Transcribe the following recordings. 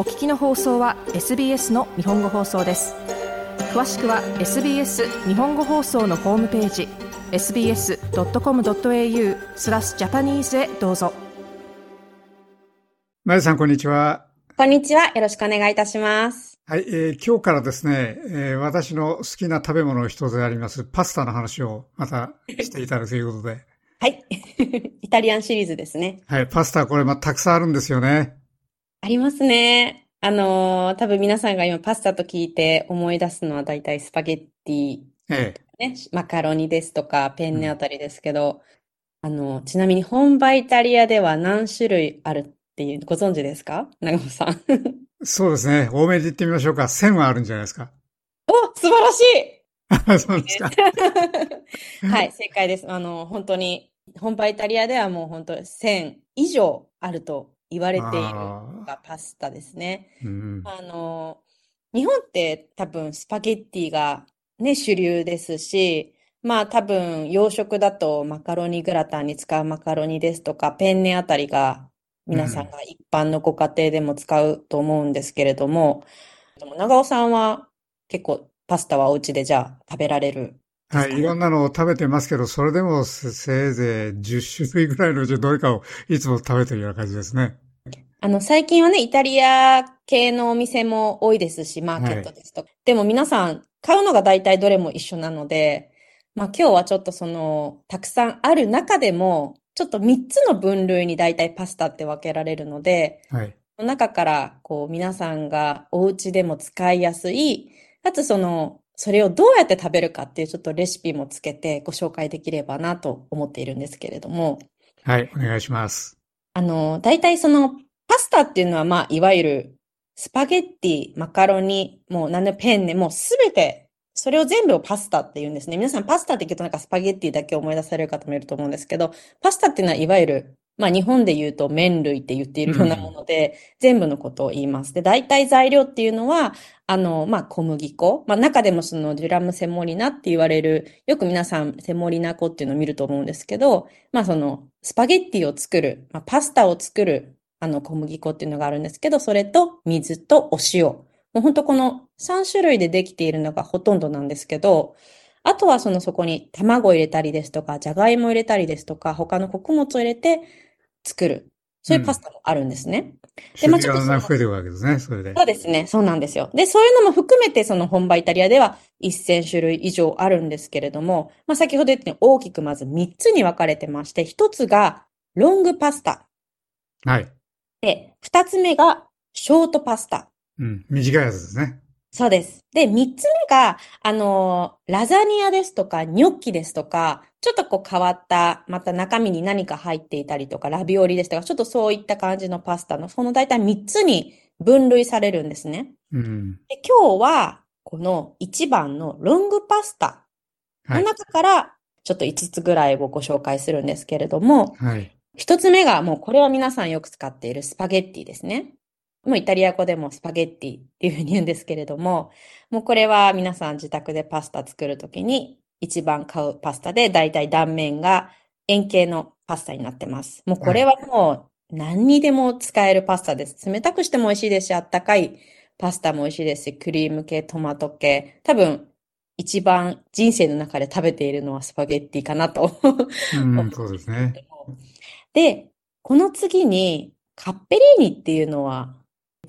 お聞きの放送は SBS の日本語放送です詳しくは SBS 日本語放送のホームページ sbs.com.au スラスジャパニーズへどうぞまゆさんこんにちはこんにちはよろしくお願いいたしますはい、えー、今日からですね、えー、私の好きな食べ物の一つでありますパスタの話をまた していただくということではい。イタリアンシリーズですね。はい。パスタこれ、ま、たくさんあるんですよね。ありますね。あのー、多分皆さんが今パスタと聞いて思い出すのは大体スパゲッティ、ええ、ね、マカロニですとか、ペンネあたりですけど、うん、あの、ちなみに本場イタリアでは何種類あるっていう、ご存知ですか？長尾さん。そうですね。多めで言ってみましょうか。1000はあるんじゃないですか。お素晴らしい そうですか。はい、正解です。あの、本当に本場イタリアではもう本当1000以上あると言われているのがパスタですね。うん、あの、日本って多分スパゲッティがね、主流ですし、まあ多分洋食だとマカロニグラタンに使うマカロニですとか、ペンネあたりが皆さんが一般のご家庭でも使うと思うんですけれども、でも長尾さんは結構パスタはお家でじゃあ食べられる？はい、いろんなのを食べてますけど、それでもせいぜい10種類ぐらいのうちどれかをいつも食べてるような感じですね。あの、最近はね、イタリア系のお店も多いですし、マーケットですと。はい、でも皆さん、買うのが大体どれも一緒なので、まあ今日はちょっとその、たくさんある中でも、ちょっと3つの分類に大体パスタって分けられるので、はい。その中から、こう、皆さんがお家でも使いやすい、かつその、それをどうやって食べるかっていうちょっとレシピもつけてご紹介できればなと思っているんですけれども。はい、お願いします。あの、大体そのパスタっていうのはまあ、いわゆるスパゲッティ、マカロニ、もう何でペンネ、もうすべて、それを全部をパスタって言うんですね。皆さんパスタって言うとなんかスパゲッティだけ思い出される方もいると思うんですけど、パスタっていうのはいわゆるまあ日本で言うと麺類って言っているようなもので、うん、全部のことを言います。で、大体材料っていうのは、あの、まあ小麦粉。まあ中でもそのデュラムセモリナって言われる、よく皆さんセモリナ粉っていうのを見ると思うんですけど、まあそのスパゲッティを作る、まあパスタを作る、あの小麦粉っていうのがあるんですけど、それと水とお塩。もう本当この3種類でできているのがほとんどなんですけど、あとはそのそこに卵を入れたりですとか、じゃがいもを入れたりですとか、他の穀物を入れて、作る。そういうパスタもあるんですね。うん、で、まあちょっと。増えてるわけですね、それで。そうですね、そうなんですよ。で、そういうのも含めて、その本場イタリアでは1000種類以上あるんですけれども、まあ先ほど言ったように大きくまず3つに分かれてまして、1つがロングパスタ。はい。で、2つ目がショートパスタ。うん、短いやつですね。そうです。で、三つ目が、あの、ラザニアですとか、ニョッキですとか、ちょっとこう変わった、また中身に何か入っていたりとか、ラビオリですとか、ちょっとそういった感じのパスタの、その大体三つに分類されるんですね。うん、で今日は、この一番のロングパスタの中から、ちょっと五つぐらいをご紹介するんですけれども、はい。一つ目が、もうこれは皆さんよく使っているスパゲッティですね。もうイタリア語でもスパゲッティっていうふうに言うんですけれども、もうこれは皆さん自宅でパスタ作るときに一番買うパスタで、だいたい断面が円形のパスタになってます。もうこれはもう何にでも使えるパスタです。冷たくしても美味しいですし、あったかいパスタも美味しいですし、クリーム系、トマト系、多分一番人生の中で食べているのはスパゲッティかなとうん、そうですね。で、この次にカッペリーニっていうのは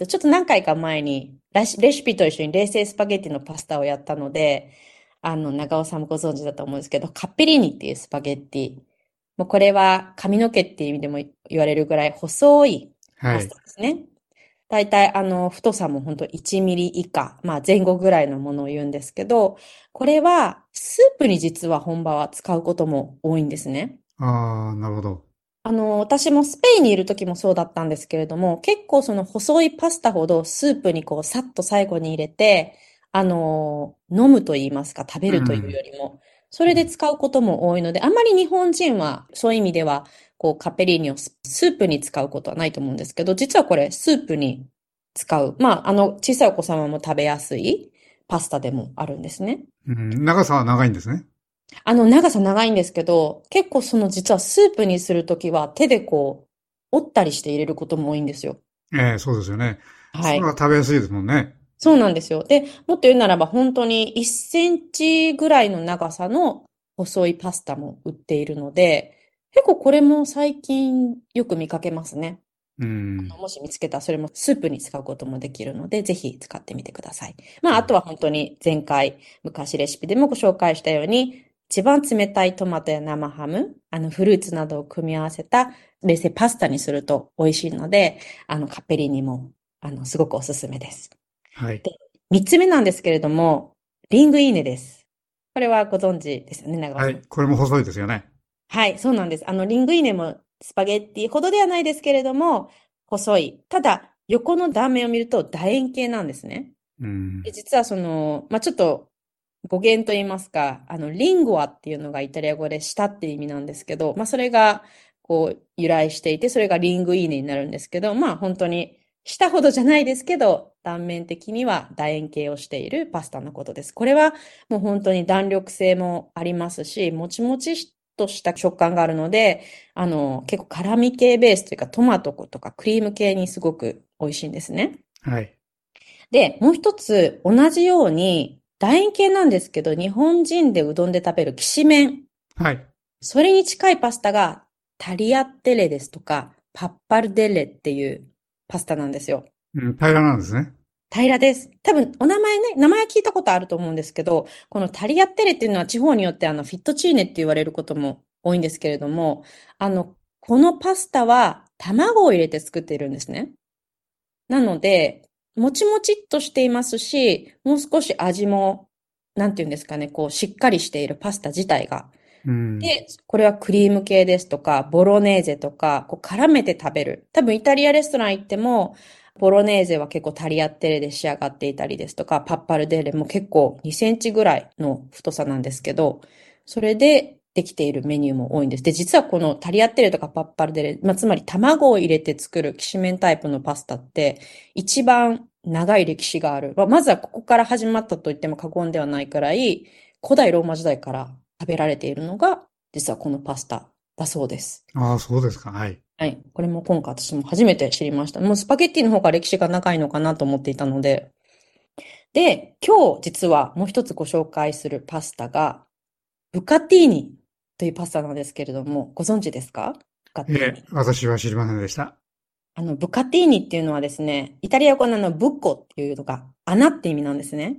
ちょっと何回か前にレシピと一緒に冷製スパゲッティのパスタをやったので、あの、長尾さんもご存知だと思うんですけど、カッペリーニっていうスパゲッティ。もうこれは髪の毛っていう意味でも言われるぐらい細いパスタですね。はい、大体あの、太さも本当1ミリ以下、まあ前後ぐらいのものを言うんですけど、これはスープに実は本場は使うことも多いんですね。ああ、なるほど。あの、私もスペインにいる時もそうだったんですけれども、結構その細いパスタほどスープにこうさっと最後に入れて、あの、飲むと言いますか、食べるというよりも、それで使うことも多いので、あまり日本人はそういう意味では、こうカペリーニをスープに使うことはないと思うんですけど、実はこれスープに使う。まあ、あの、小さいお子様も食べやすいパスタでもあるんですね。うん、長さは長いんですね。あの、長さ長いんですけど、結構その実はスープにするときは手でこう、折ったりして入れることも多いんですよ。ええそうですよね。はいそれ。は食べやすいですもんね。そうなんですよ。で、もっと言うならば本当に1センチぐらいの長さの細いパスタも売っているので、結構これも最近よく見かけますね。うん。もし見つけたらそれもスープに使うこともできるので、ぜひ使ってみてください。まあ、あとは本当に前回、昔レシピでもご紹介したように、一番冷たいトマトや生ハム、あのフルーツなどを組み合わせた冷製パスタにすると美味しいので、あのカッペリーニも、あの、すごくおすすめです。はい。三つ目なんですけれども、リングイーネです。これはご存知ですよね、長尾さん。はい。これも細いですよね。はい、そうなんです。あの、リングイーネもスパゲッティほどではないですけれども、細い。ただ、横の断面を見ると楕円形なんですね。うんで。実はその、まあ、ちょっと語源と言いますか、あの、リンゴアっていうのがイタリア語で舌っていう意味なんですけど、まあ、それが、こう、由来していて、それがリングイーネになるんですけど、まあ、本当に、舌ほどじゃないですけど、断面的には楕円形をしているパスタのことです。これはもう本当に弾力性もありますし、もちもちとした食感があるので、あの、結構辛味系ベースというかトマトとかクリーム系にすごく美味しいんですね。はい。で、もう一つ、同じように、楕円形なんですけど、日本人でうどんで食べるきしめん。はい。それに近いパスタが、タリアッテレですとか、パッパルデッレっていうパスタなんですよ。うん、平らなんですね。平らです。多分、お名前ね、名前は聞いたことあると思うんですけど、このタリアッテレっていうのは地方によってあの、フィットチーネって言われることも多いんですけれども、あの、このパスタは卵を入れて作っているんですね。なので、もちもちっとしていますし、もう少し味も、なんていうんですかね、こう、しっかりしているパスタ自体が。うん。で、これはクリーム系ですとか、ボロネーゼとか、こう絡めて食べる。多分イタリアレストラン行っても、ボロネーゼは結構タリアッテレで仕上がっていたりですとか、パッパルデーレも結構2センチぐらいの太さなんですけど、それでできているメニューも多いんです。で、実はこのタリアッテレとかパッパルデレ、まあ、つまり卵を入れて作るきしめんタイプのパスタって、一番長い歴史がある。まあまずはここから始まったと言っても過言ではないくらい、古代ローマ時代から食べられているのが、実はこのパスタだそうです。ああ、そうですか。はい。はい。これも今回私も初めて知りました。もうスパゲッティの方が歴史が長いのかなと思っていたので。で、今日実はもう一つご紹介するパスタが、ブカティーニというパスタなんですけれども、ご存知ですか？ええ、。私は知りませんでした。あの、ブカティーニっていうのはですね、イタリア語のあの、ブッコっていうのが穴って意味なんですね。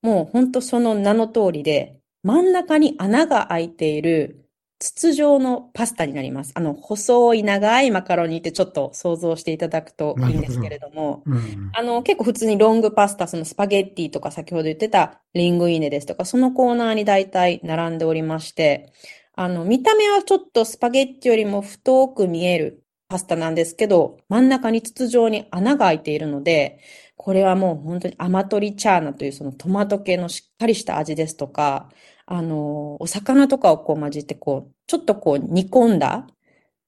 もう本当その名の通りで、真ん中に穴が開いている筒状のパスタになります。あの、細い長いマカロニってちょっと想像していただくといいんですけれども、うん。あの、結構普通にロングパスタ、そのスパゲッティとか先ほど言ってたリングイーネですとか、そのコーナーに大体並んでおりまして、あの、見た目はちょっとスパゲッティよりも太く見えるパスタなんですけど、真ん中に筒状に穴が開いているので、これはもう本当にアマトリチャーナというそのトマト系のしっかりした味ですとか、あの、お魚とかをこう混じってこう、ちょっとこう煮込んだ、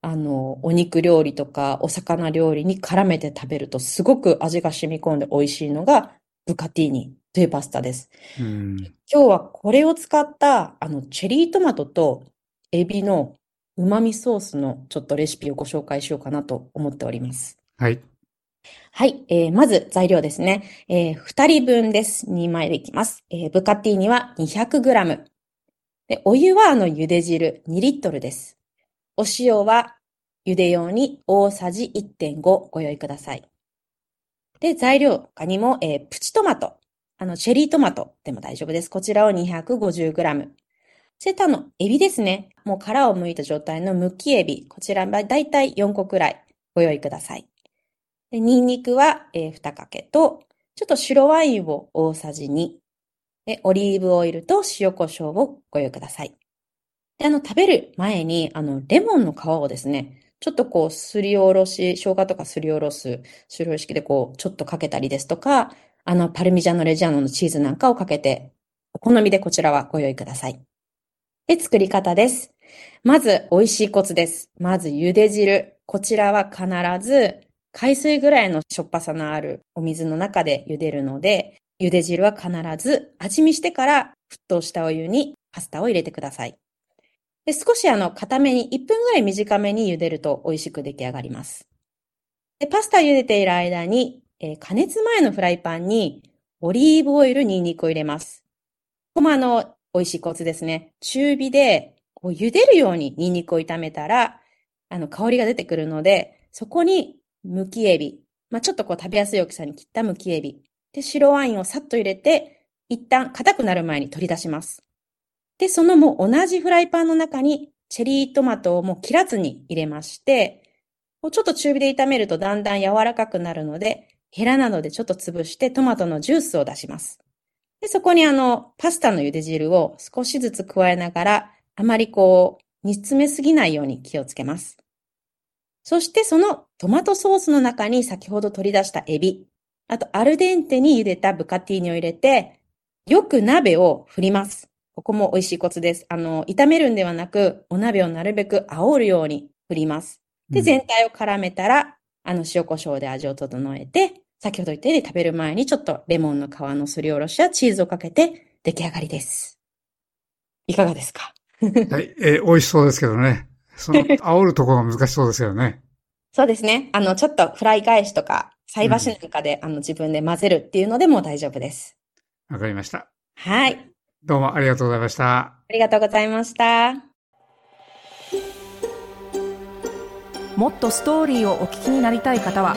あの、お肉料理とかお魚料理に絡めて食べるとすごく味が染み込んで美味しいのがブカティーニというパスタです。うん。今日はこれを使ったあのチェリートマトとエビの旨味ソースのちょっとレシピをご紹介しようかなと思っております。はい。はい、えー、まず材料ですね。えー、2人分です。2枚でいきます。えー、ブカティーニは 200g。で、お湯はあの茹で汁2リットルです。お塩は茹で用に大さじ1.5ご用意ください。で、材料他にも、えー、プチトマト。あの、チェリートマトでも大丈夫です。こちらを 250g。セタのエビですね。もう殻を剥いた状態の剥きエビ。こちらはだいたい4個くらいご用意ください。で、ニンニクは、えー、2かけと、ちょっと白ワインを大さじ2。で、オリーブオイルと塩コショウをご用意ください。で、あの、食べる前に、あの、レモンの皮をですね、ちょっとこう、すりおろし、生姜とかすりおろす、すりおろし器でこう、ちょっとかけたりですとか、あの、パルミジャーノレジャーノのチーズなんかをかけて、お好みでこちらはご用意ください。で、作り方です。まず、美味しいコツです。まず、茹で汁。こちらは必ず、海水ぐらいのしょっぱさのあるお水の中で茹でるので、茹で汁は必ず味見してから沸騰したお湯にパスタを入れてください。で少しあの、固めに、1分ぐらい短めに茹でると美味しく出来上がります。でパスタ茹でている間に、えー加熱前のフライパンにオリーブオイル、ニンニクを入れます。ここもあの、美味しいコツですね。中火で、こう茹でるようにニンニクを炒めたら、あの、香りが出てくるので、そこに、むきエビ。まあ、ちょっとこう食べやすい大きさに切ったむきエビ。で、白ワインをさっと入れて、一旦硬くなる前に取り出します。で、そのもう同じフライパンの中に、チェリートマトをもう切らずに入れまして、こうちょっと中火で炒めるとだんだん柔らかくなるので、ヘラなどでちょっと潰してトマトのジュースを出します。で、そこにあの、パスタの茹で汁を少しずつ加えながら、あまりこう、煮詰めすぎないように気をつけます。そしてそのトマトソースの中に先ほど取り出したエビ、あとアルデンテに茹でたブカティーニを入れて、よく鍋を振ります。ここも美味しいコツです。あの、炒めるんではなく、お鍋をなるべく煽るように振ります。で、うん全体を絡めたら、あの、塩コショウで味を整えて、先ほど言ったように食べる前にちょっとレモンの皮のすりおろしやチーズをかけて出来上がりです。いかがですか？はい、えー美味しそうですけどね。その、煽るところが難しそうですよね。そうですね。あの、ちょっとフライ返しとか、菜箸なんかで、あの、自分で混ぜるっていうのでも大丈夫です。わかりました。はい。どうもありがとうございました。ありがとうございました。もっとストーリーをお聞きになりたい方は